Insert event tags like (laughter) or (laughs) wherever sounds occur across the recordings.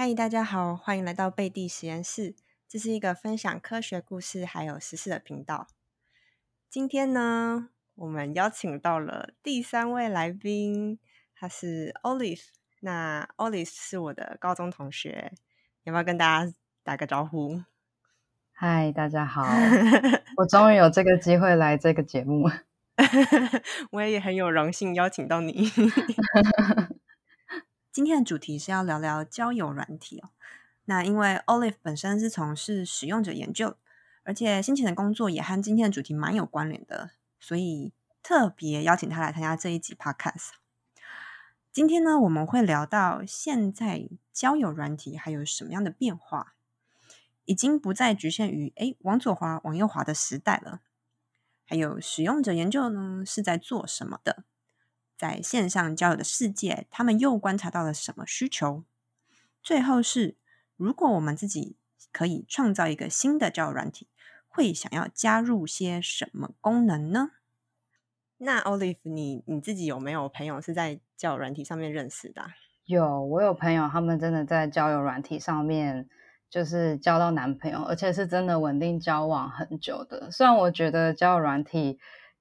嗨，大家好，欢迎来到贝蒂实验室。这是一个分享科学故事还有时事的频道。今天呢，我们邀请到了第三位来宾，他是 Olive。那 Olive 是我的高中同学，要不要跟大家打个招呼？嗨，大家好，(laughs) 我终于有这个机会来这个节目，(laughs) 我也很有荣幸邀请到你。(laughs) 今天的主题是要聊聊交友软体哦。那因为 Olive 本身是从事使用者研究，而且先前的工作也和今天的主题蛮有关联的，所以特别邀请他来参加这一集 Podcast。今天呢，我们会聊到现在交友软体还有什么样的变化，已经不再局限于哎往左滑往右滑的时代了。还有使用者研究呢是在做什么的？在线上交友的世界，他们又观察到了什么需求？最后是，如果我们自己可以创造一个新的交友软体，会想要加入些什么功能呢？那 Olive，你你自己有没有朋友是在交友软体上面认识的？有，我有朋友，他们真的在交友软体上面就是交到男朋友，而且是真的稳定交往很久的。虽然我觉得交友软体。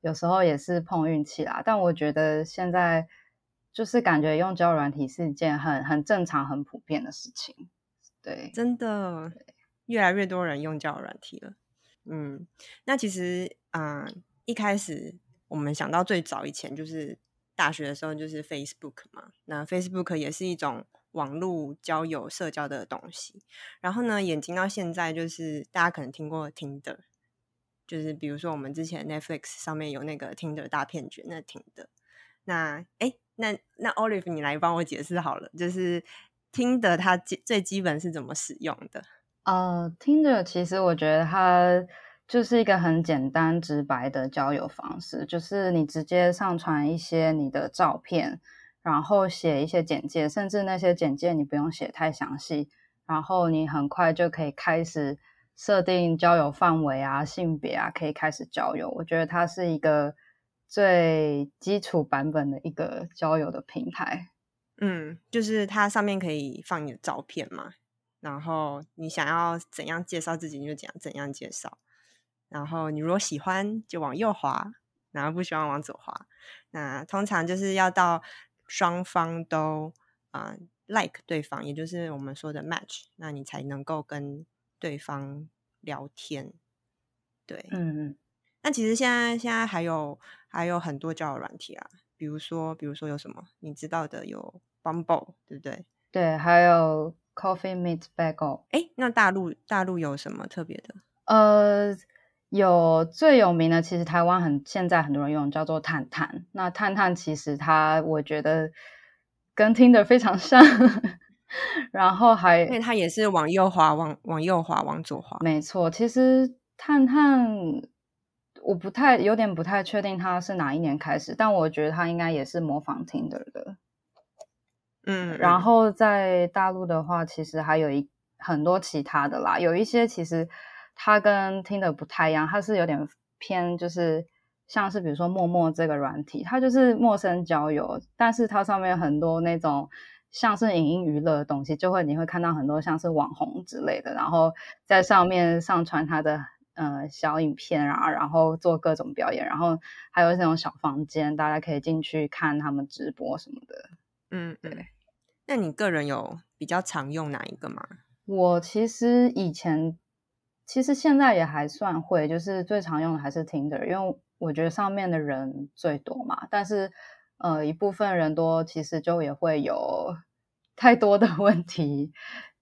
有时候也是碰运气啦，但我觉得现在就是感觉用交友软体是一件很很正常、很普遍的事情。对，真的，越来越多人用交友软体了。嗯，那其实啊，一开始我们想到最早以前就是大学的时候，就是 Facebook 嘛。那 Facebook 也是一种网络交友社交的东西。然后呢，演进到现在，就是大家可能听过 Tinder。就是比如说，我们之前 Netflix 上面有那个听的大骗局，那听的。那哎，那那 Olive，你来帮我解释好了，就是听的它最基本是怎么使用的？呃，听的其实我觉得它就是一个很简单直白的交友方式，就是你直接上传一些你的照片，然后写一些简介，甚至那些简介你不用写太详细，然后你很快就可以开始。设定交友范围啊、性别啊，可以开始交友。我觉得它是一个最基础版本的一个交友的平台。嗯，就是它上面可以放你的照片嘛，然后你想要怎样介绍自己，你就讲怎样介绍。然后你如果喜欢，就往右滑；然后不喜欢，往左滑。那通常就是要到双方都啊 like 对方，也就是我们说的 match，那你才能够跟。对方聊天，对，嗯嗯，那其实现在现在还有还有很多交友软体啊，比如说比如说有什么你知道的有 Bumble，对不对？对，还有 Coffee Meet Bagel。哎，那大陆大陆有什么特别的？呃，有最有名的，其实台湾很现在很多人用叫做探探。那探探其实它我觉得跟 Tinder 非常像。然后还，因为它也是往右滑，往往右滑，往左滑。没错，其实探探我不太有点不太确定它是哪一年开始，但我觉得它应该也是模仿 Tinder 的。嗯，然后在大陆的话，其实还有一很多其他的啦，有一些其实它跟 Tinder 不太一样，它是有点偏，就是像是比如说陌陌这个软体，它就是陌生交友，但是它上面有很多那种。像是影音娱乐的东西，就会你会看到很多像是网红之类的，然后在上面上传他的呃小影片啊，然后做各种表演，然后还有那种小房间，大家可以进去看他们直播什么的。嗯，对。那你个人有比较常用哪一个吗？我其实以前，其实现在也还算会，就是最常用的还是 Tinder，因为我觉得上面的人最多嘛，但是。呃，一部分人多，其实就也会有太多的问题，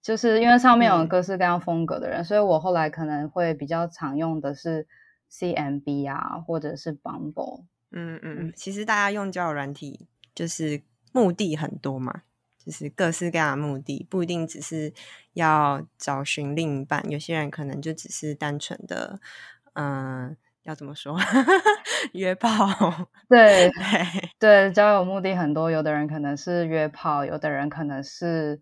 就是因为上面有各式各样风格的人，所以我后来可能会比较常用的是 CMB 啊，或者是 Bumble。嗯嗯，其实大家用交友软体就是目的很多嘛，就是各式各样的目的，不一定只是要找寻另一半，有些人可能就只是单纯的，嗯。要怎么说？(laughs) 约炮？(laughs) 对对对，交友目的很多，有的人可能是约炮，有的人可能是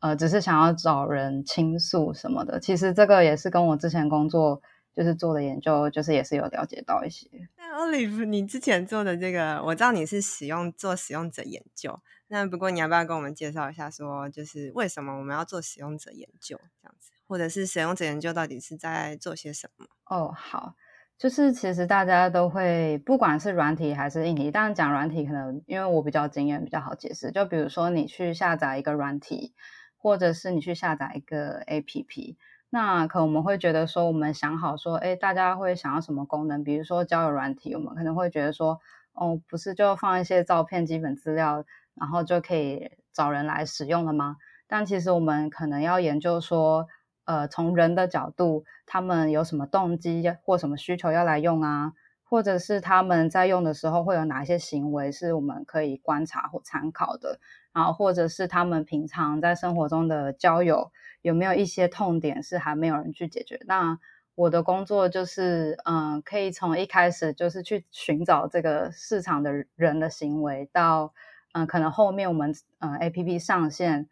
呃，只是想要找人倾诉什么的。其实这个也是跟我之前工作就是做的研究，就是也是有了解到一些。那 Olive，你之前做的这个，我知道你是使用做使用者研究，那不过你要不要跟我们介绍一下，说就是为什么我们要做使用者研究这样子，或者是使用者研究到底是在做些什么？哦，好。就是其实大家都会，不管是软体还是硬体，当然讲软体可能因为我比较经验比较好解释。就比如说你去下载一个软体，或者是你去下载一个 APP，那可能我们会觉得说，我们想好说，哎，大家会想要什么功能？比如说交友软体，我们可能会觉得说，哦，不是就放一些照片、基本资料，然后就可以找人来使用了吗？但其实我们可能要研究说。呃，从人的角度，他们有什么动机或什么需求要来用啊？或者是他们在用的时候会有哪些行为是我们可以观察或参考的？然后，或者是他们平常在生活中的交友有没有一些痛点是还没有人去解决？那我的工作就是，嗯，可以从一开始就是去寻找这个市场的人的行为，到嗯，可能后面我们嗯 A P P 上线。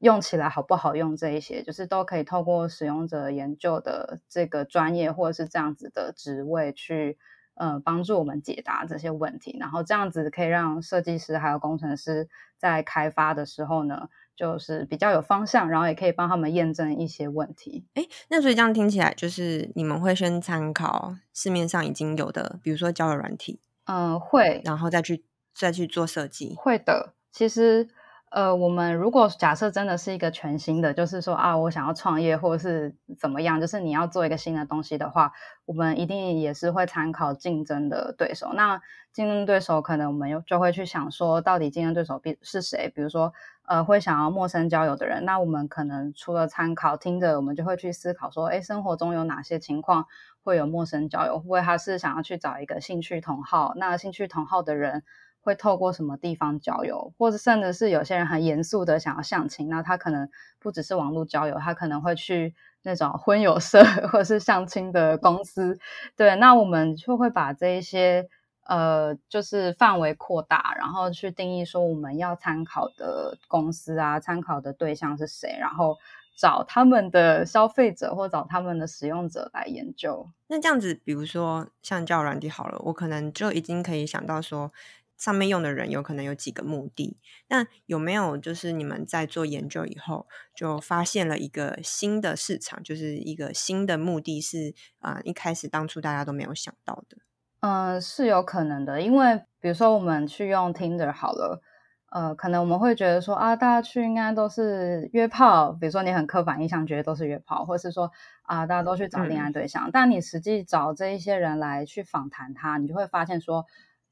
用起来好不好用这一些，就是都可以透过使用者研究的这个专业或者是这样子的职位去，呃，帮助我们解答这些问题。然后这样子可以让设计师还有工程师在开发的时候呢，就是比较有方向，然后也可以帮他们验证一些问题。哎，那所以这样听起来，就是你们会先参考市面上已经有的，比如说交友软体，嗯，会，然后再去再去做设计。会的，其实。呃，我们如果假设真的是一个全新的，就是说啊，我想要创业或者是怎么样，就是你要做一个新的东西的话，我们一定也是会参考竞争的对手。那竞争对手可能我们又就会去想说，到底竞争对手是谁？比如说，呃，会想要陌生交友的人，那我们可能除了参考听着，我们就会去思考说，哎，生活中有哪些情况会有陌生交友？会不会他是想要去找一个兴趣同好？那兴趣同好的人。会透过什么地方交友，或者甚至是有些人很严肃的想要相亲，那他可能不只是网络交友，他可能会去那种婚友社或者是相亲的公司。对，那我们就会把这一些呃，就是范围扩大，然后去定义说我们要参考的公司啊，参考的对象是谁，然后找他们的消费者或找他们的使用者来研究。那这样子，比如说像叫软体好了，我可能就已经可以想到说。上面用的人有可能有几个目的，那有没有就是你们在做研究以后就发现了一个新的市场，就是一个新的目的是啊，一开始当初大家都没有想到的。嗯，是有可能的，因为比如说我们去用 Tinder 好了，呃，可能我们会觉得说啊，大家去应该都是约炮，比如说你很刻板印象觉得都是约炮，或是说啊，大家都去找恋爱对象，但你实际找这一些人来去访谈他，你就会发现说。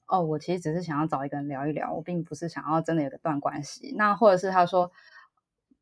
哦，我其实只是想要找一个人聊一聊，我并不是想要真的有个断关系。那或者是他说，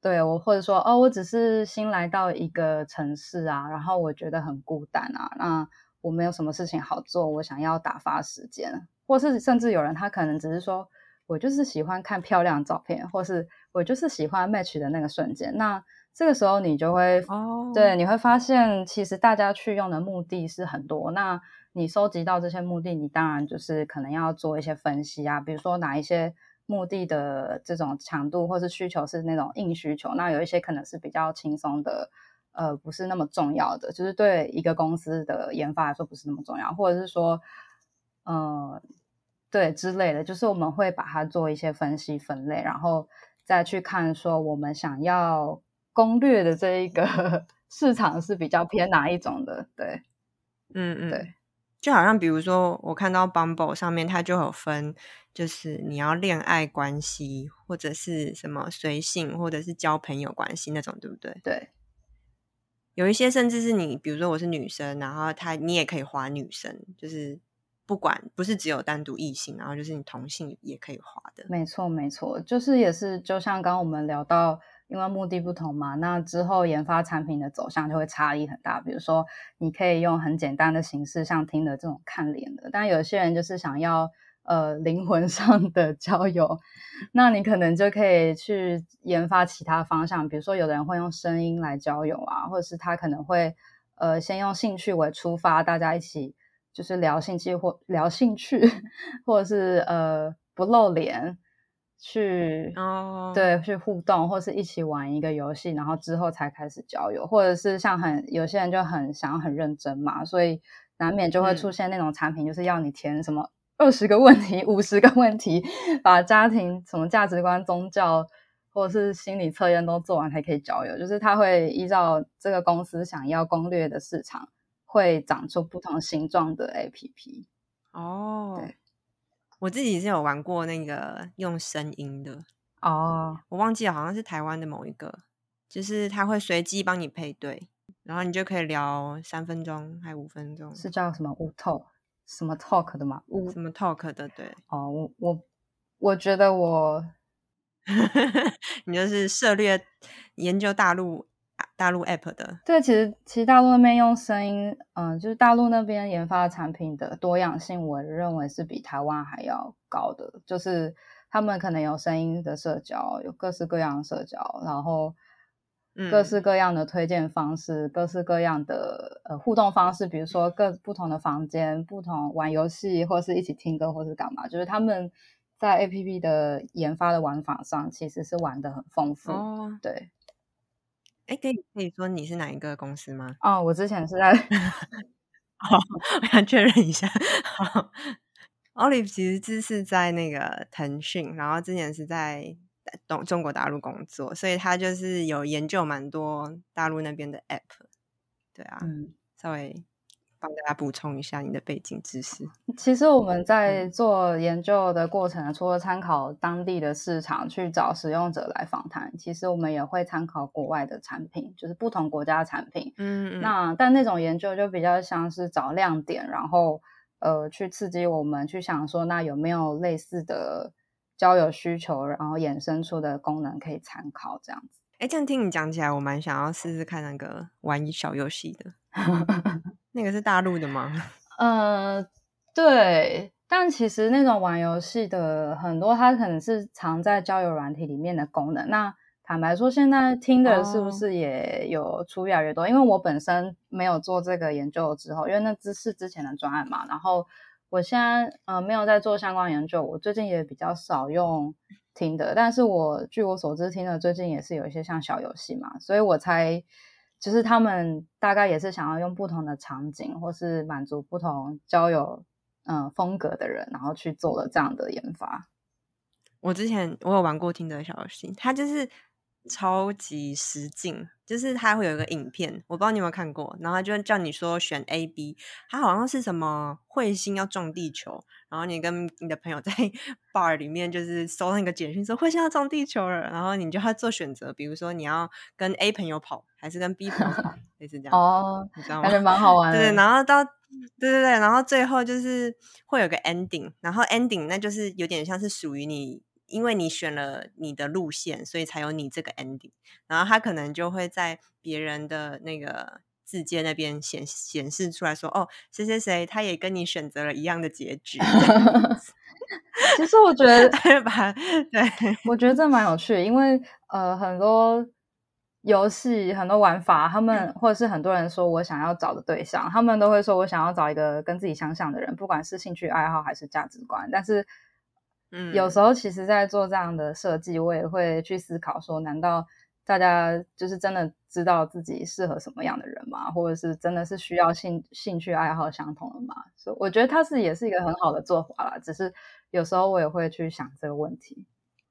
对我，或者说哦，我只是新来到一个城市啊，然后我觉得很孤单啊，那我没有什么事情好做，我想要打发时间，或是甚至有人他可能只是说我就是喜欢看漂亮照片，或是我就是喜欢 match 的那个瞬间。那这个时候你就会哦，对，你会发现其实大家去用的目的是很多。那你收集到这些目的，你当然就是可能要做一些分析啊，比如说哪一些目的的这种强度或是需求是那种硬需求，那有一些可能是比较轻松的，呃，不是那么重要的，就是对一个公司的研发来说不是那么重要，或者是说，呃，对之类的，就是我们会把它做一些分析分类，然后再去看说我们想要攻略的这一个 (laughs) 市场是比较偏哪一种的，对，嗯嗯，对。就好像比如说，我看到 Bumble 上面它就有分，就是你要恋爱关系，或者是什么随性，或者是交朋友关系那种，对不对？对。有一些甚至是你，比如说我是女生，然后他你也可以划女生，就是不管不是只有单独异性，然后就是你同性也可以划的。没错，没错，就是也是就像刚刚我们聊到。因为目的不同嘛，那之后研发产品的走向就会差异很大。比如说，你可以用很简单的形式，像听的这种看脸的，但有些人就是想要呃灵魂上的交友，那你可能就可以去研发其他方向。比如说，有的人会用声音来交友啊，或者是他可能会呃先用兴趣为出发，大家一起就是聊兴趣或聊兴趣，(laughs) 或者是呃不露脸。去哦，对去互动，或是一起玩一个游戏，然后之后才开始交友，或者是像很有些人就很想要很认真嘛，所以难免就会出现那种产品，就是要你填什么二十个问题、五十个问题，把家庭什么价值观、宗教或者是心理测验都做完才可以交友，就是他会依照这个公司想要攻略的市场，会长出不同形状的 APP。哦，对，我自己是有玩过那个用声音的，哦，我忘记了，好像是台湾的某一个，就是他会随机帮你配对，然后你就可以聊三分钟还五分钟，是。叫什么 talk 什么 talk 的吗？乌什么 talk 的，对，哦，我我我觉得我 (laughs) 你就是涉猎研究大陆大陆 app 的，对，其实其实大陆那边用声音，嗯，就是大陆那边研发产品的多样性，我认为是比台湾还要高的。就是他们可能有声音的社交，有各式各样的社交，然后各嗯式各样的推荐方式，各式各样的呃互动方式，比如说各不同的房间、不同玩游戏，或是一起听歌，或是干嘛，就是他们在 A P P 的研发的玩法上，其实是玩的很丰富。哦，对，哎，可以可以说你是哪一个公司吗？哦，我之前是在 (laughs) 好，我想确认一下。好，Olive 其实这是在那个腾讯，然后之前是在东中国大陆工作，所以他就是有研究蛮多大陆那边的 app。对啊，嗯。稍微帮大家补充一下你的背景知识。其实我们在做研究的过程，除了参考当地的市场去找使用者来访谈，其实我们也会参考国外的产品，就是不同国家的产品。嗯，嗯那但那种研究就比较像是找亮点，然后呃去刺激我们去想说，那有没有类似的交友需求，然后衍生出的功能可以参考这样子。哎，这样听你讲起来，我蛮想要试试看那个玩小游戏的。(laughs) 那个是大陆的吗？(laughs) 呃，对，但其实那种玩游戏的很多，它可能是藏在交友软体里面的功能。那坦白说，现在听的是不哦是也有出越来越多？因为我本身没有做这个研究之后，因为那只是之前的专案嘛。然后我现在呃没有在做相关研究，我最近也比较少用听的。但是我据我所知，听的最近也是有一些像小游戏嘛，所以我才。就是他们大概也是想要用不同的场景，或是满足不同交友嗯、呃风格的人，然后去做了这样的研发。我之前我有玩过听的小游戏，它就是超级实境，就是它会有一个影片，我不知道你有没有看过，然后它就叫你说选 A、B，它好像是什么彗星要撞地球，然后你跟你的朋友在 (laughs) bar 里面就是收到那个简讯说彗星要撞地球了，然后你就要做选择，比如说你要跟 A 朋友跑还是跟 B 朋友跑，(laughs) 类似这样，哦，你知道吗感？觉蛮好 (laughs) 玩的。对，然后到对对对，然后最后就是会有个 ending，然后 ending 那就是有点像是属于你，因为你选了你的路线，所以才有你这个 ending，然后他可能就会在别人的那个字节那边显显示出来说，哦，谁谁谁他也跟你选择了一样的结局，(laughs) 其实我觉得，(laughs) 把对我觉得这蛮有趣的，因为呃，很多游戏、很多玩法，他们或者是很多人说我想要找的对象，他们都会说我想要找一个跟自己相像的人，不管是兴趣爱好还是价值观。但是，嗯有时候其实，在做这样的设计，我也会去思考说，难道大家就是真的知道自己适合什么样的人吗？或者是真的是需要兴兴趣爱好相同的吗？所以我觉得它是也是一个很好的做法啦。只是有时候我也会去想这个问题。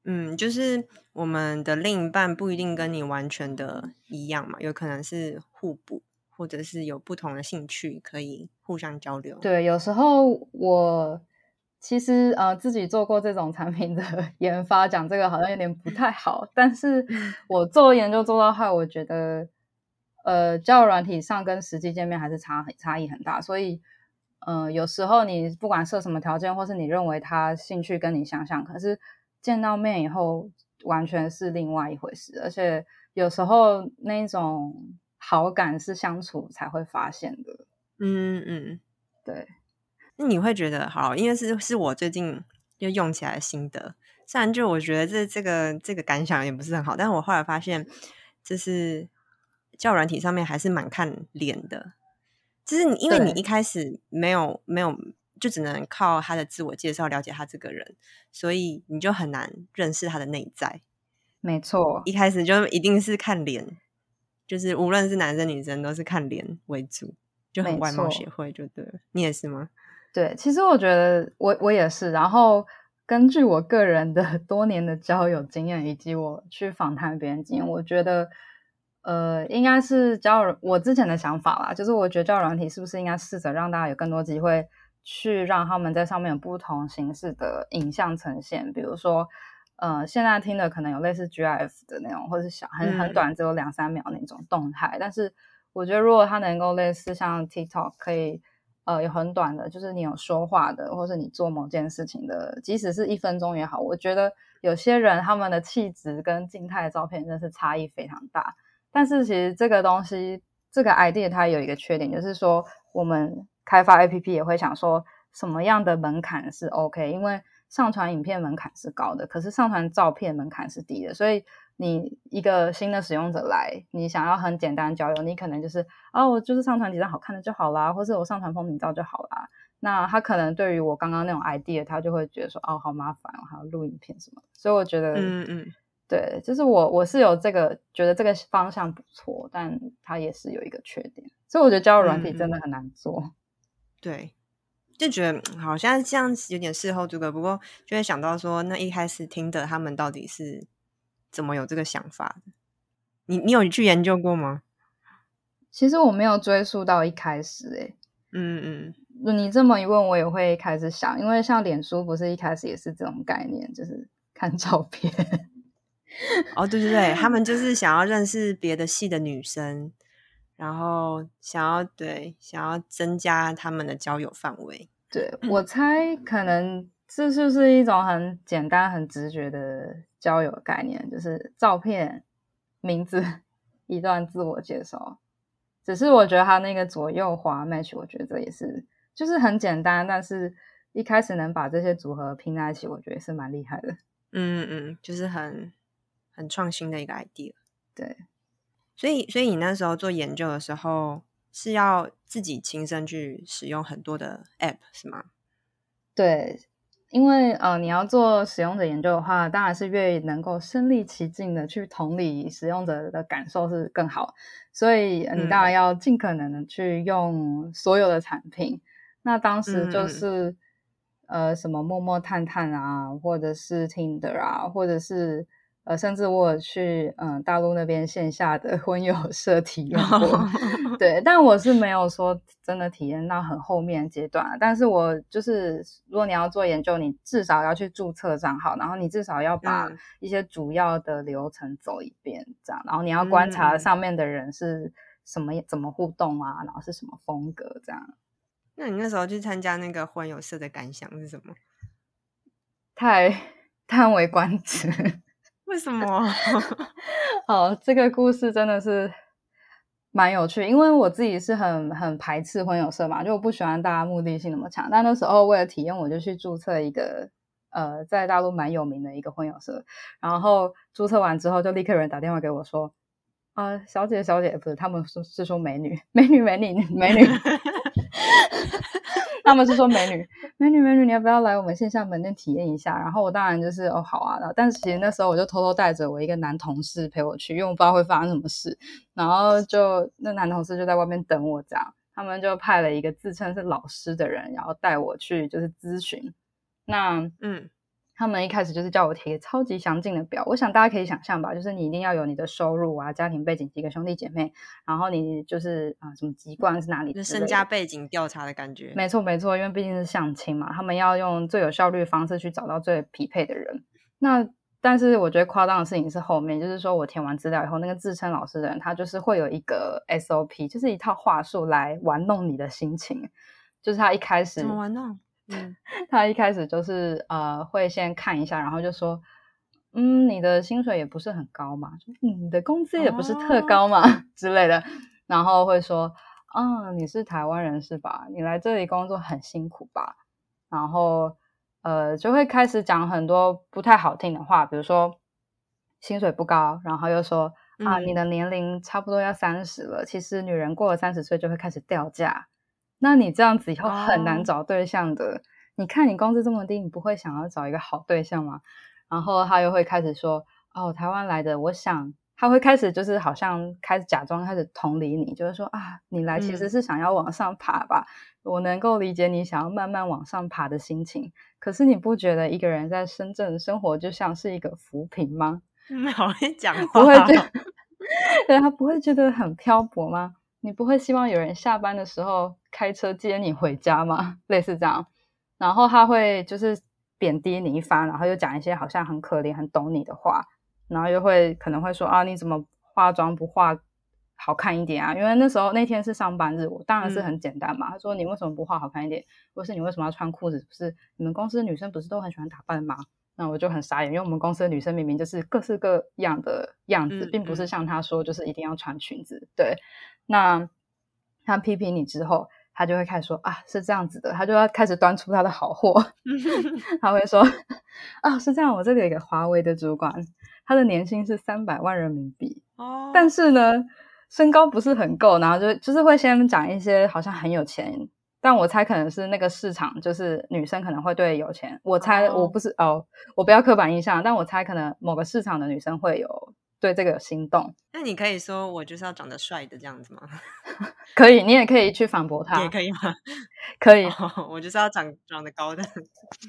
嗯，就是我们的另一半不一定跟你完全的一样嘛，有可能是互补，或者是有不同的兴趣可以互相交流。，对，有时候我其实呃自己做过这种产品的 (laughs) 研发，讲这个好像有点不太好，但是我做研究做到后，我觉得呃交友软体上跟实际见面还是差很差异很大，所以呃有时候你不管设什么条件，或是你认为他兴趣跟你相像，可是见到面以后完全是另外一回事，而且有时候那种好感是相处才会发现的，嗯嗯，对。那你会觉得好，因为是是我最近就用起来的心得，虽然就我觉得这这个这个感想也不是很好，但是我后来发现，就是交友软体上面还是蛮看脸的，就是你因为你一开始没有没有就只能靠他的自我介绍了解他这个人，所以你就很难认识他的内在。没错，一开始就一定是看脸，就是无论是男生女生都是看脸为主，就很外貌协会，就对了。你也是吗？对，其实我觉得我我也是。然后根据我个人的 (laughs) 多年的交友经验，以及我去访谈别人经验，我觉得。呃，应该是交友，我之前的想法啦，就是我觉得交友软体是不是应该试着让大家有更多机会去让他们在上面有不同形式的影像呈现，比如说，呃，现在听的可能有类似 GIF 的那种，或者是小很很短，只有两三秒那种动态，但是我觉得如果它能够类似像 TikTok 可以，呃，有很短的，就是你有说话的，或是你做某件事情的，即使是一分钟也好，我觉得有些人他们的气质跟静态的照片真是差异非常大。但是其实这个东西，这个 idea 它有一个缺点，就是说我们开发 app 也会想说什么样的门槛是 OK，因为上传影片门槛是高的，可是上传照片门槛是低的，所以你一个新的使用者来，你想要很简单交友，你可能就是啊，我就是上传几张好看的就好啦，或是我上传风景照就好啦。那他可能对于我刚刚那种 idea，他就会觉得说哦，好麻烦，我还要录影片什么，所以我觉得，嗯嗯。对，就是我我是有这个觉得这个方向不错，但它也是有一个缺点，所以我觉得交友软体真的很难做。对，就觉得好像这样有点事后诸葛，不过就会想到说，那一开始听的他们到底是怎么有这个想法的？你你有去研究过吗？其实我没有追溯到一开始，哎，嗯嗯，你这么一问，我也会开始想，因为像脸书不是一开始也是这种概念，就是看照片。哦，对对对，他们就是 (laughs) 想要认识别的系的女生，然后想要对想要增加他们的交友范围。对我猜，可能这就是一种很简单、很直觉的交友概念，就是照片、名字、一段自我介绍。只是我觉得他那个左右滑 match，我觉得也是就是很简单，但是一开始能把这些组合拼在一起，我觉得也是蛮厉害的。嗯嗯，就是很。很创新的一个 idea，对，所以所以你那时候做研究的时候是要自己亲身去使用很多的 app 是吗？对，因为呃你要做使用者研究的话，当然是越能够身临其境的去同理使用者的感受是更好，所以你当然要尽可能的去用所有的产品。那当时就是呃什么陌陌探探啊，或者是 Tinder 啊，或者是。呃，甚至我去嗯大陆那边线下的 (laughs) 婚友社体验过，对，(laughs) 但我是没有说真的体验到很后面阶段。但是我就是，如果你要做研究，你至少要去注册账号，然后你至少要把一些主要的流程走一遍，这样，然后你要观察上面的人是什么怎么互动啊，然后是什么风格这样。那你那时候去参加那个婚友社的感想是什么？太叹为观止。为什么？(laughs) 好，这个故事真的是蛮有趣，因为我自己是很很排斥婚友社嘛，就我不喜欢大家目的性那么强。但那时候为了体验，我就去注册一个呃，在大陆蛮有名的一个婚友社。然后注册完之后，就立刻有人打电话给我说：“啊，小姐，小姐，不是，他们说是说 (laughs) 美女，美女，美女，美女。” (laughs) 他们是说美女，美女，美女，你要不要来我们线下门店体验一下？然后我当然就是哦好啊，但是其实那时候我就偷偷带着我一个男同事陪我去，因为我不知道会发生什么事。然后就那男同事就在外面等我，这样他们就派了一个自称是老师的人，然后带我去就是咨询。那嗯。他们一开始就是叫我填超级详尽的表，我想大家可以想象吧，就是你一定要有你的收入啊、家庭背景、几个兄弟姐妹，然后你就是啊什么籍贯是哪里，就身家背景调查的感觉。没错没错，因为毕竟是相亲嘛，他们要用最有效率的方式去找到最匹配的人。那但是我觉得夸张的事情是后面，就是说我填完资料以后，那个自称老师的人他就是会有一个 SOP，就是一套话术来玩弄你的心情，就是他一开始怎么玩弄？(laughs) 他一开始就是呃，会先看一下，然后就说，嗯，你的薪水也不是很高嘛，你的工资也不是特高嘛 (laughs) 之类的，然后会说，啊，你是台湾人是吧？你来这里工作很辛苦吧？然后呃，就会开始讲很多不太好听的话，比如说薪水不高，然后又说啊，你的年龄差不多要三十了，其实女人过了三十岁就会开始掉价。那你这样子以后很难找对象的。你看你工资这么低，你不会想要找一个好对象吗？然后他又会开始说：“哦，台湾来的，我想。”他会开始就是好像开始假装开始同理你，就是说啊，你来其实是想要往上爬吧？我能够理解你想要慢慢往上爬的心情。可是你不觉得一个人在深圳生活就像是一个浮萍吗？(laughs) 好会讲话，不会觉得 (laughs) 对他不会觉得很漂泊吗？你不会希望有人下班的时候开车接你回家吗？(laughs) 类似这样，然后他会就是贬低你一番，然后又讲一些好像很可怜、很懂你的话。然后又会可能会说啊，你怎么化妆不化好看一点啊？因为那时候那天是上班日，我当然是很简单嘛。他说你为什么不化好看一点？或是你为什么要穿裤子？不是你们公司女生不是都很喜欢打扮吗？那我就很傻眼，因为我们公司的女生明明就是各式各样的样子，并不是像她说就是一定要穿裙子。对，那她批评你之后。她就会开始说啊，是这样子的，她就要开始端出她的好货。(laughs) 她会说啊，是这样，我这里有一个华为的主管，他的年薪是三百万人民币，哦，但是呢，身高不是很够，然后就就是会先讲一些好像很有钱，但我猜可能是那个市场，就是女生可能会对有钱，我猜我不是哦，我不要刻板印象，但我猜可能某个市场的女生会有。对这个有心动，那你可以说我就是要长得帅的这样子吗？(laughs) 可以，你也可以去反驳他，也可以吗？可以，我就是要长长得高的，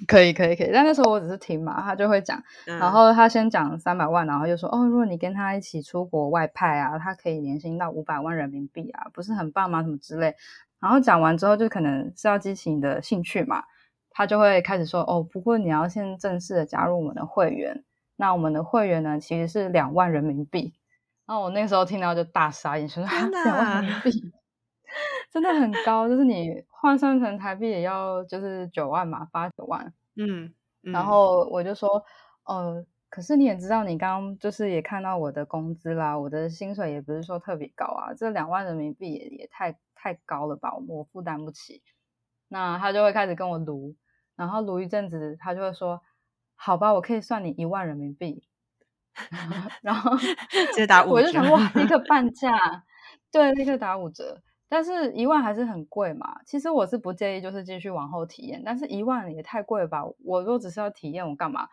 可以，可以，可以。但那时候我只是听嘛，他就会讲，然后他先讲三百万，然后就说哦，如果你跟他一起出国外派啊，他可以年薪到五百万人民币啊，不是很棒吗？什么之类。然后讲完之后，就可能是要激起你的兴趣嘛，他就会开始说哦，不过你要先正式的加入我们的会员。那我们的会员呢，其实是两万人民币。然后我那时候听到就大傻眼，说两万人民币 (laughs) 真的很高，就是你换算成台币也要就是九万嘛，八九万。嗯，然后我就说，呃，可是你也知道，你刚刚就是也看到我的工资啦，我的薪水也不是说特别高啊，这两万人民币也也太太高了吧，我负担不起。那他就会开始跟我撸，然后撸一阵子，他就会说。好吧，我可以算你一万人民币，(laughs) 然后 (laughs) 直接打五折，我就想哇，立刻半价，对，立刻打五折。但是一万还是很贵嘛。其实我是不介意，就是继续往后体验，但是一万也太贵了吧？我如果只是要体验，我干嘛？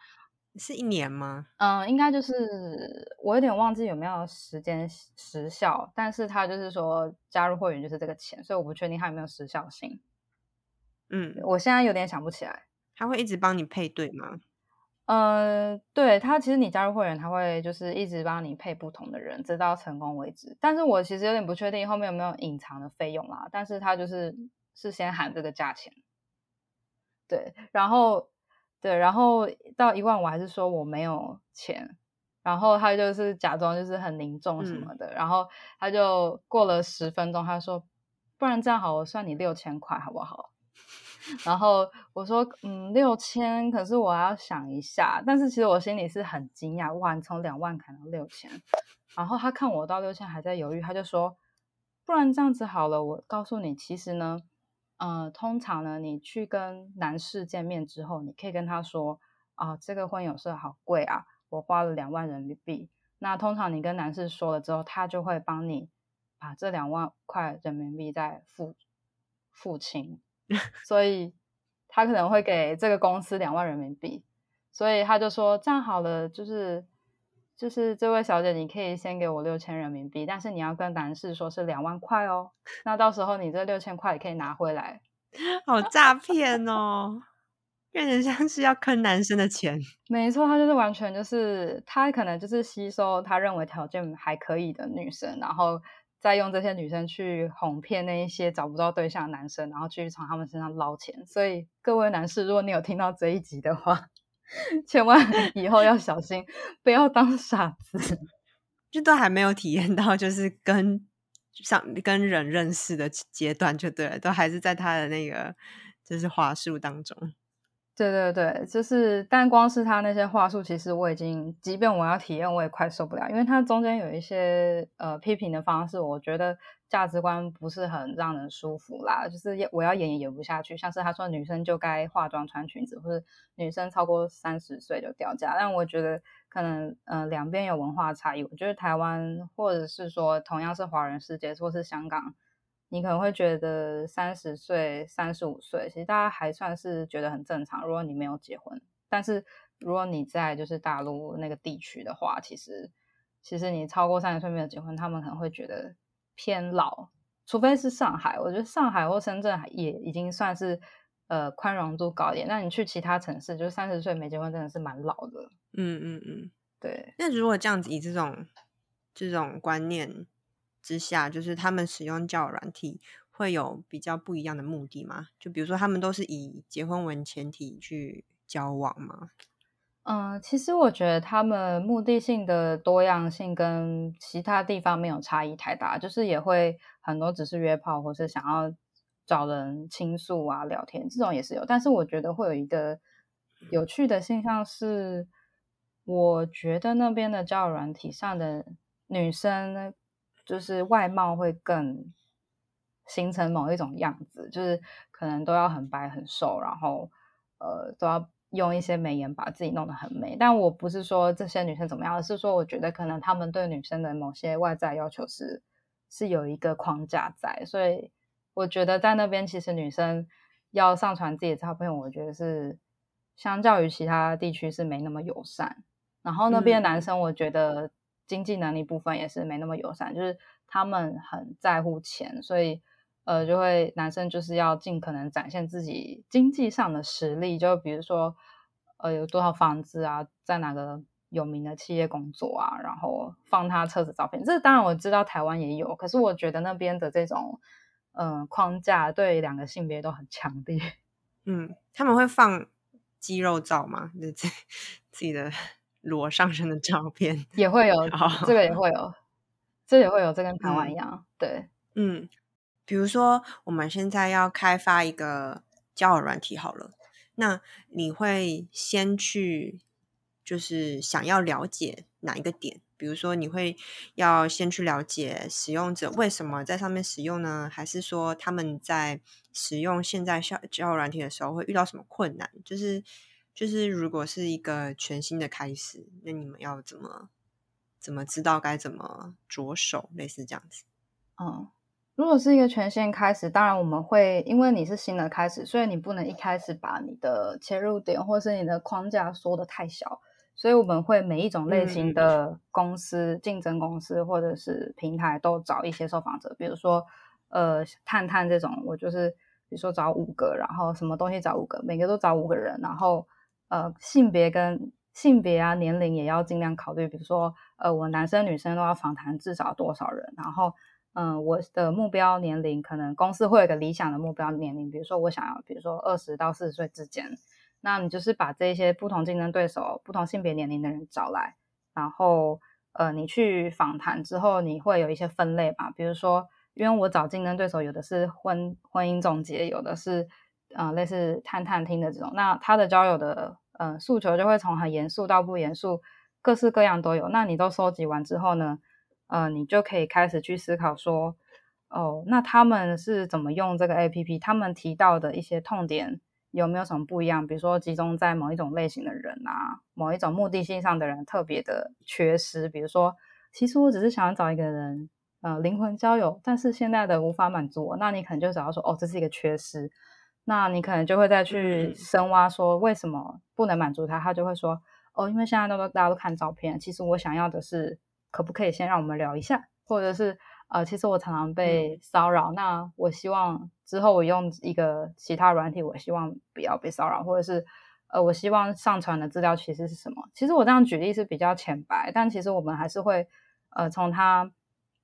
是一年吗？嗯，应该就是我有点忘记有没有时间时效，但是他就是说加入会员就是这个钱，所以我不确定他有没有时效性。嗯，我现在有点想不起来。他会一直帮你配对吗？呃，对他，其实你加入会员，他会就是一直帮你配不同的人，直到成功为止。但是我其实有点不确定后面有没有隐藏的费用啦。但是他就是是先喊这个价钱，对，然后对，然后到一万，我还是说我没有钱，然后他就是假装就是很凝重什么的，然后他就过了十分钟，他说，不然这样好，我算你六千块好不好？(laughs) 然后我说，嗯，六千，可是我要想一下。但是其实我心里是很惊讶，哇，你从两万砍到六千。然后他看我到六千还在犹豫，他就说，不然这样子好了，我告诉你，其实呢，呃，通常呢，你去跟男士见面之后，你可以跟他说，啊，这个婚友社好贵啊，我花了两万人民币。那通常你跟男士说了之后，他就会帮你把这两万块人民币再付付清。(laughs) 所以他可能会给这个公司两万人民币，所以他就说这样好了，就是就是这位小姐，你可以先给我六千人民币，但是你要跟男士说是两万块哦，那到时候你这六千块也可以拿回来。(laughs) 好诈骗哦，有点像是要坑男生的钱。(laughs) 没错，他就是完全就是他可能就是吸收他认为条件还可以的女生，然后。再用这些女生去哄骗那一些找不到对象的男生，然后继续从他们身上捞钱。所以各位男士，如果你有听到这一集的话，千万以后要小心，不要当傻子。(laughs) 就都还没有体验到，就是跟上跟人认识的阶段，就对了，都还是在他的那个就是话术当中。对对对，就是，但光是他那些话术，其实我已经，即便我要体验，我也快受不了，因为他中间有一些呃批评的方式，我觉得价值观不是很让人舒服啦。就是我要演也演不下去，像是他说女生就该化妆穿裙子，或者女生超过三十岁就掉价。但我觉得可能呃两边有文化差异，我觉得台湾或者是说同样是华人世界，或是香港你可能会觉得三十岁、三十五岁，其实大家还算是觉得很正常。如果你没有结婚，但是如果你在就是大陆那个地区的话，其实其实你超过三十岁没有结婚，他们可能会觉得偏老。除非是上海，我觉得上海或深圳也已经算是呃宽容度高一点。那你去其他城市，就是三十岁没结婚真的是蛮老的。嗯嗯嗯，对。那如果这样子以这种这种观念。之下，就是他们使用交友软体会有比较不一样的目的吗？就比如说，他们都是以结婚为前提去交往吗？嗯，其实我觉得他们目的性的多样性跟其他地方没有差异太大，就是也会很多只是约炮或是想要找人倾诉啊、聊天这种也是有。但是我觉得会有一个有趣的现象是，我觉得那边的交友软体上的女生。就是外貌会更形成某一种样子，就是可能都要很白很瘦，然后呃都要用一些美颜把自己弄得很美。但我不是说这些女生怎么样，而是说我觉得可能他们对女生的某些外在要求是是有一个框架在，所以我觉得在那边其实女生要上传自己的照片，我觉得是相较于其他地区是没那么友善。然后那边男生我觉得。经济能力部分也是没那么友善，就是他们很在乎钱，所以呃，就会男生就是要尽可能展现自己经济上的实力，就比如说呃有多少房子啊，在哪个有名的企业工作啊，然后放他车子照片。这当然我知道台湾也有，可是我觉得那边的这种嗯框架对两个性别都很强烈。(laughs) 嗯，他们会放肌肉照吗？自 (laughs) 自己的。裸上身的照片也会有，这个也会有，这也会有，这跟台湾一样。对，嗯，比如说我们现在要开发一个交友软体，好了，那你会先去，就是想要了解哪一个点？比如说，你会要先去了解使用者为什么在上面使用呢？还是说他们在使用现在交交友软体的时候会遇到什么困难？就是。就是如果是一个全新的开始，那你们要怎么怎么知道该怎么着手？类似这样子。嗯，如果是一个全新开始，当然我们会因为你是新的开始，所以你不能一开始把你的切入点或是你的框架缩的太小，所以我们会每一种类型的公司、竞争公司或者是平台都找一些受访者，比如说呃探探这种，我就是比如说找五个，然后什么东西找五个，每个都找五个人，然后。呃，性别跟性别啊，年龄也要尽量考虑。比如说，呃，我男生女生都要访谈至少多少人？然后，嗯，我的目标年龄可能公司会有个理想的目标年龄，比如说我想要，比如说二十到四十岁之间。那你就是把这些不同竞争对手、不同性别年龄的人找来，然后，呃，你去访谈之后，你会有一些分类吧？比如说，因为我找竞争对手，有的是婚婚姻总结，有的是。呃，类似探探听的这种，那他的交友的呃诉求就会从很严肃到不严肃，各式各样都有。那你都收集完之后呢，呃，你就可以开始去思考说，哦，那他们是怎么用这个 A P P？他们提到的一些痛点有没有什么不一样？比如说集中在某一种类型的人啊，某一种目的性上的人特别的缺失。比如说，其实我只是想要找一个人，呃，灵魂交友，但是现在的无法满足我，那你可能就找到说，哦，这是一个缺失。那你可能就会再去深挖，说为什么不能满足他？他就会说，哦，因为现在都都大家都看照片，其实我想要的是，可不可以先让我们聊一下？或者是，呃，其实我常常被骚扰，那我希望之后我用一个其他软体，我希望不要被骚扰，或者是，呃，我希望上传的资料其实是什么？其实我这样举例是比较浅白，但其实我们还是会，呃，从他，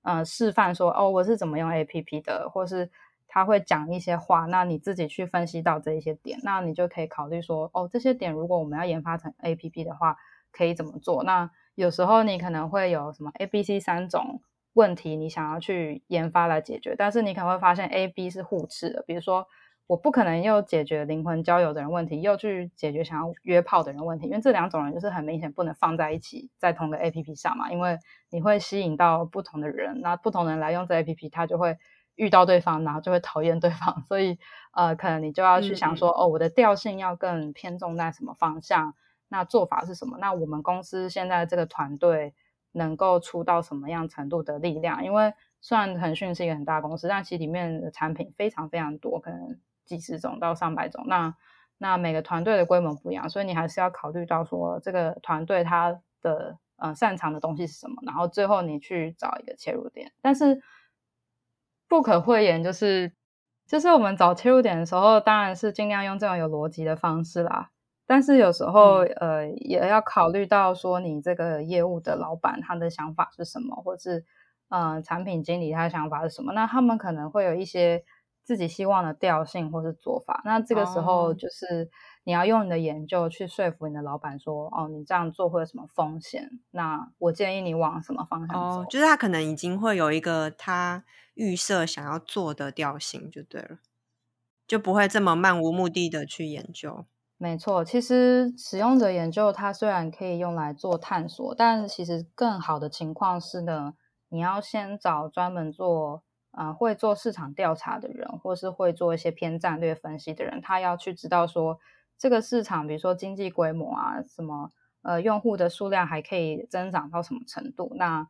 呃，示范说，哦，我是怎么用 APP 的，或是。他会讲一些话，那你自己去分析到这一些点，那你就可以考虑说，哦，这些点如果我们要研发成 A P P 的话，可以怎么做？那有时候你可能会有什么 A B C 三种问题，你想要去研发来解决，但是你可能会发现 A B 是互斥的。比如说，我不可能又解决灵魂交友的人问题，又去解决想要约炮的人问题，因为这两种人就是很明显不能放在一起在同个 A P P 上嘛，因为你会吸引到不同的人，那不同人来用这 A P P，他就会。遇到对方，然后就会讨厌对方，(laughs) 所以呃，可能你就要去想说，哦，我的调性要更偏重在什么方向？那做法是什么？那我们公司现在这个团队能够出到什么样程度的力量。因为虽然腾讯是一个很大公司，但其实里面的产品非常非常多，可能几十种到上百种。那那每个团队的规模不一样，所以你还是要考虑到说这个团队它的呃擅长的东西是什么，然后最后你去找一个切入点。但是不可讳言，就是就是我们找切入点的时候，当然是尽量用这种有逻辑的方式啦。但是有时候呃也要考虑到说你这个业务的老板他的想法是什么，或是嗯产品经理他的想法是什么，那他们可能会有一些。自己希望的调性或是做法，那这个时候就是你要用你的研究去说服你的老板说，哦，你这样做会有什么风险？那我建议你往什么方向走？就是他可能已经会有一个他预设想要做的调性，就对了，就不会这么漫无目的的去研究。没错，其实使用者研究它虽然可以用来做探索，但其实更好的情况是呢，你要先找专门做。啊，会做市场调查的人，或是会做一些偏战略分析的人，他要去知道说这个市场，比如说经济规模啊，什么呃用户的数量还可以增长到什么程度？那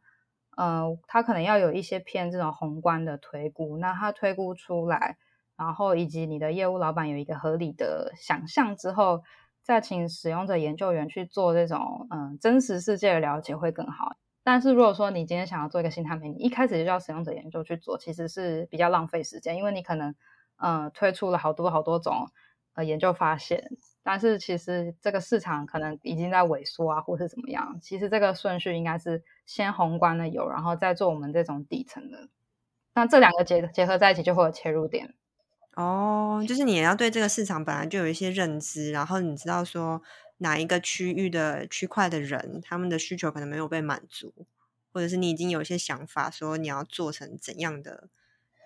呃，他可能要有一些偏这种宏观的推估，那他推估出来，然后以及你的业务老板有一个合理的想象之后，再请使用者研究员去做这种嗯真实世界的了解会更好。但是如果说你今天想要做一个新产品，你一开始就叫使用者研究去做，其实是比较浪费时间，因为你可能，嗯，推出了好多好多种呃研究发现，但是其实这个市场可能已经在萎缩啊，或是怎么样。其实这个顺序应该是先宏观的有，然后再做我们这种底层的。那这两个结结合在一起，就会有切入点。哦，就是你也要对这个市场本来就有一些认知，然后你知道说。哪一个区域的区块的人，他们的需求可能没有被满足，或者是你已经有一些想法，说你要做成怎样的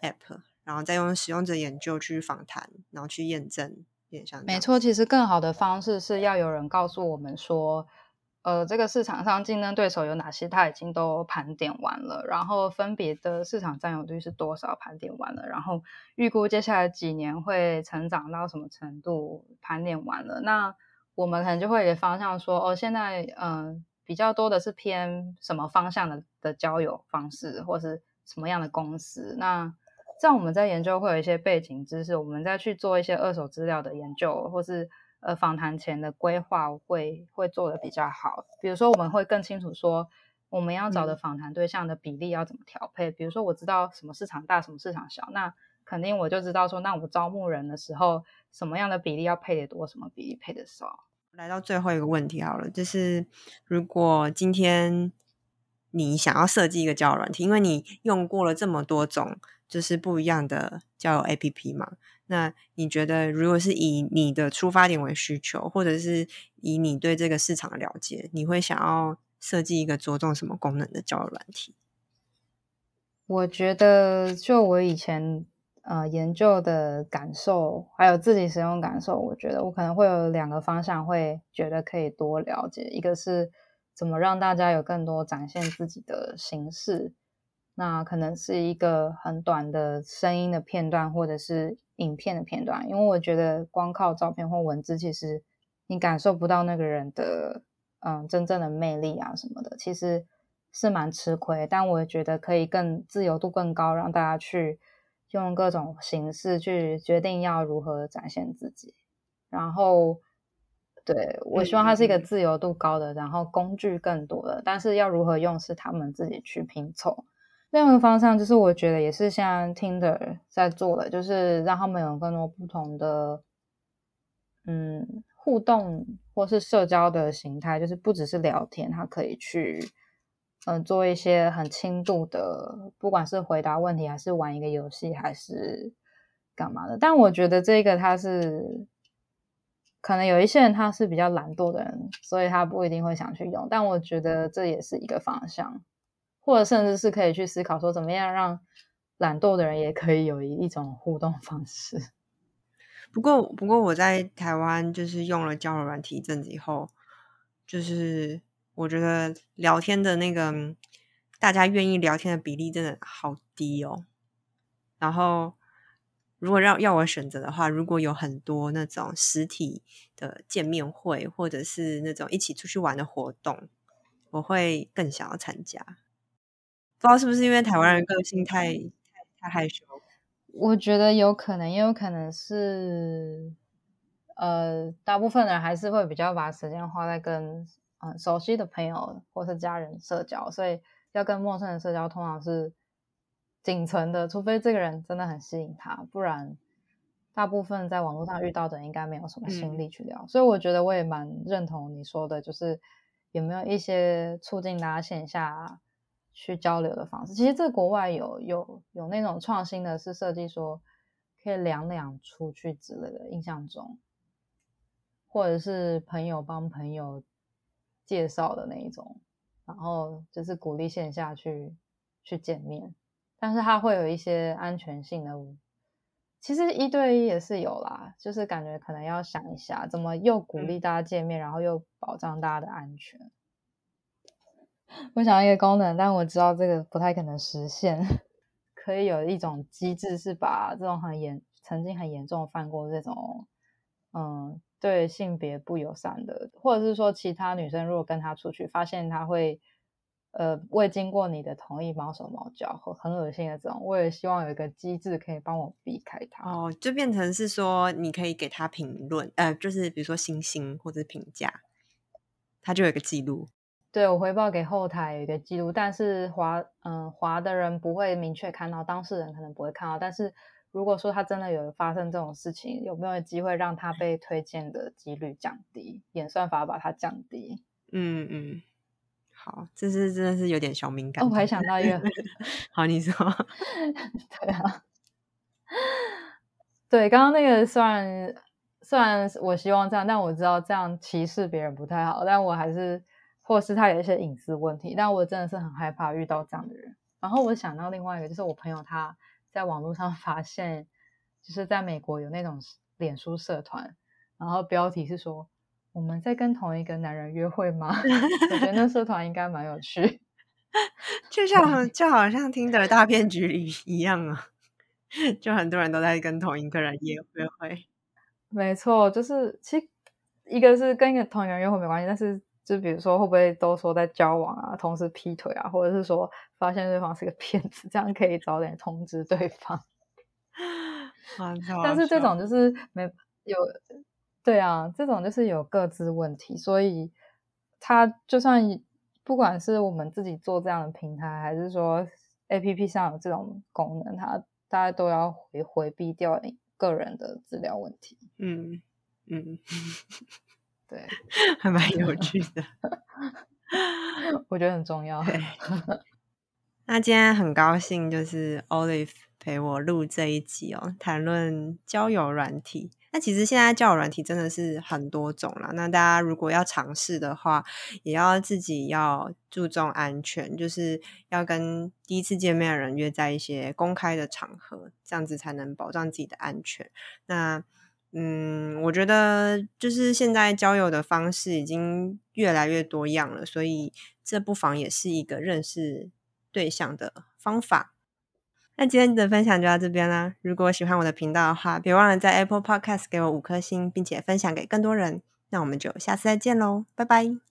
app，然后再用使用者研究去访谈，然后去验证，点像没错。其实更好的方式是要有人告诉我们说，呃，这个市场上竞争对手有哪些，他已经都盘点完了，然后分别的市场占有率是多少，盘点完了，然后预估接下来几年会成长到什么程度，盘点完了，那。我们可能就会有方向说，哦，现在嗯比较多的是偏什么方向的的交友方式，或是什么样的公司？那这样我们在研究会有一些背景知识，我们再去做一些二手资料的研究，或是呃访谈前的规划会会做的比较好。比如说，我们会更清楚说我们要找的访谈对象的比例要怎么调配。比如说，我知道什么市场大，什么市场小，那肯定我就知道说，那我招募人的时候，什么样的比例要配的多，什么比例配的少。来到最后一个问题好了，就是如果今天你想要设计一个交友软体，因为你用过了这么多种，就是不一样的交友 APP 嘛，那你觉得如果是以你的出发点为需求，或者是以你对这个市场的了解，你会想要设计一个着重什么功能的交友软体？我觉得，就我以前。呃，研究的感受，还有自己使用感受，我觉得我可能会有两个方向，会觉得可以多了解。一个是怎么让大家有更多展现自己的形式，那可能是一个很短的声音的片段，或者是影片的片段。因为我觉得光靠照片或文字，其实你感受不到那个人的嗯真正的魅力啊什么的，其实是蛮吃亏。但我觉得可以更自由度更高，让大家去。用各种形式去决定要如何展现自己，然后对我希望它是一个自由度高的，然后工具更多的，但是要如何用是他们自己去拼凑。另外一个方向就是我觉得也是像 Tinder 在做的，就是让他们有更多不同的嗯互动或是社交的形态，就是不只是聊天，它可以去。嗯，做一些很轻度的，不管是回答问题，还是玩一个游戏，还是干嘛的。但我觉得这个他是可能有一些人他是比较懒惰的人，所以他不一定会想去用。但我觉得这也是一个方向，或者甚至是可以去思考说，怎么样让懒惰的人也可以有一一种互动方式。(laughs) 不过，不过我在台湾就是用了交友软体一阵子以后，就是。我觉得聊天的那个大家愿意聊天的比例真的好低哦。然后，如果让要我选择的话，如果有很多那种实体的见面会，或者是那种一起出去玩的活动，我会更想要参加。不知道是不是因为台湾人个性太太太害羞？我觉得有可能，也有可能是，呃，大部分人还是会比较把时间花在跟嗯熟悉的朋友或是家人社交，所以要跟陌生人社交，通常是仅存的，除非这个人真的很吸引他，不然。大部分在网络上遇到的应该没有什么心力去聊，所以我觉得我也蛮认同你说的，就是有没有一些促进大家线下去交流的方式。其实这国外有有有那种创新的，是设计说可以两两出去之类的，印象中，或者是朋友帮朋友介绍的那一种，然后就是鼓励线下去去见面，但是它会有一些安全性的。其实一对一也是有啦，就是感觉可能要想一下，怎么又鼓励大家见面，然后又保障大家的安全。我想要一个功能，但我知道这个不太可能实现。(laughs) 可以有一种机制，是把这种很严、曾经很严重犯过这种，嗯，对性别不友善的，或者是说其他女生如果跟他出去，发现他会。呃，未经过你的同意，毛手毛脚或很恶心的这种，我也希望有一个机制可以帮我避开他。哦，就变成是说，你可以给他评论，呃，就是比如说星星或者评价，他就有一个记录。对我回报给后台有一个记录，但是划嗯划的人不会明确看到，当事人可能不会看到。但是如果说他真的有发生这种事情，有没有机会让他被推荐的几率降低？演算法把它降低。嗯嗯。好，这是真的是有点小敏感。我还想到一个，(laughs) 好，你说，(laughs) 对啊，对，刚刚那个虽然虽然我希望这样，但我知道这样歧视别人不太好，但我还是，或是他有一些隐私问题，但我真的是很害怕遇到这样的人。然后我想到另外一个，就是我朋友他在网络上 (laughs) 发现，就是在美国有那种脸书社团，然后标题是说。我们在跟同一个男人约会吗？(laughs) 我觉得那社团应该蛮有趣，(laughs) 就像就好像听的大骗局里一样啊，就很多人都在跟同一个人约约会。没错，就是其实一个是跟一个同一个人约会没关系，但是就比如说会不会都说在交往啊，同时劈腿啊，或者是说发现对方是个骗子，这样可以早点通知对方。(laughs) 但是这种就是没有。对啊，这种就是有各自问题，所以他就算不管是我们自己做这样的平台，还是说 A P P 上有这种功能，他大家都要回回避掉个人的资料问题。嗯嗯，(laughs) 对，(laughs) 还蛮有趣的，(laughs) 我觉得很重要。(laughs) 那今天很高兴，就是 Olive 陪我录这一集哦，谈论交友软体。那其实现在交友软体真的是很多种了。那大家如果要尝试的话，也要自己要注重安全，就是要跟第一次见面的人约在一些公开的场合，这样子才能保障自己的安全。那嗯，我觉得就是现在交友的方式已经越来越多样了，所以这不妨也是一个认识对象的方法。那今天的分享就到这边啦。如果喜欢我的频道的话，别忘了在 Apple Podcast 给我五颗星，并且分享给更多人。那我们就下次再见喽，拜拜。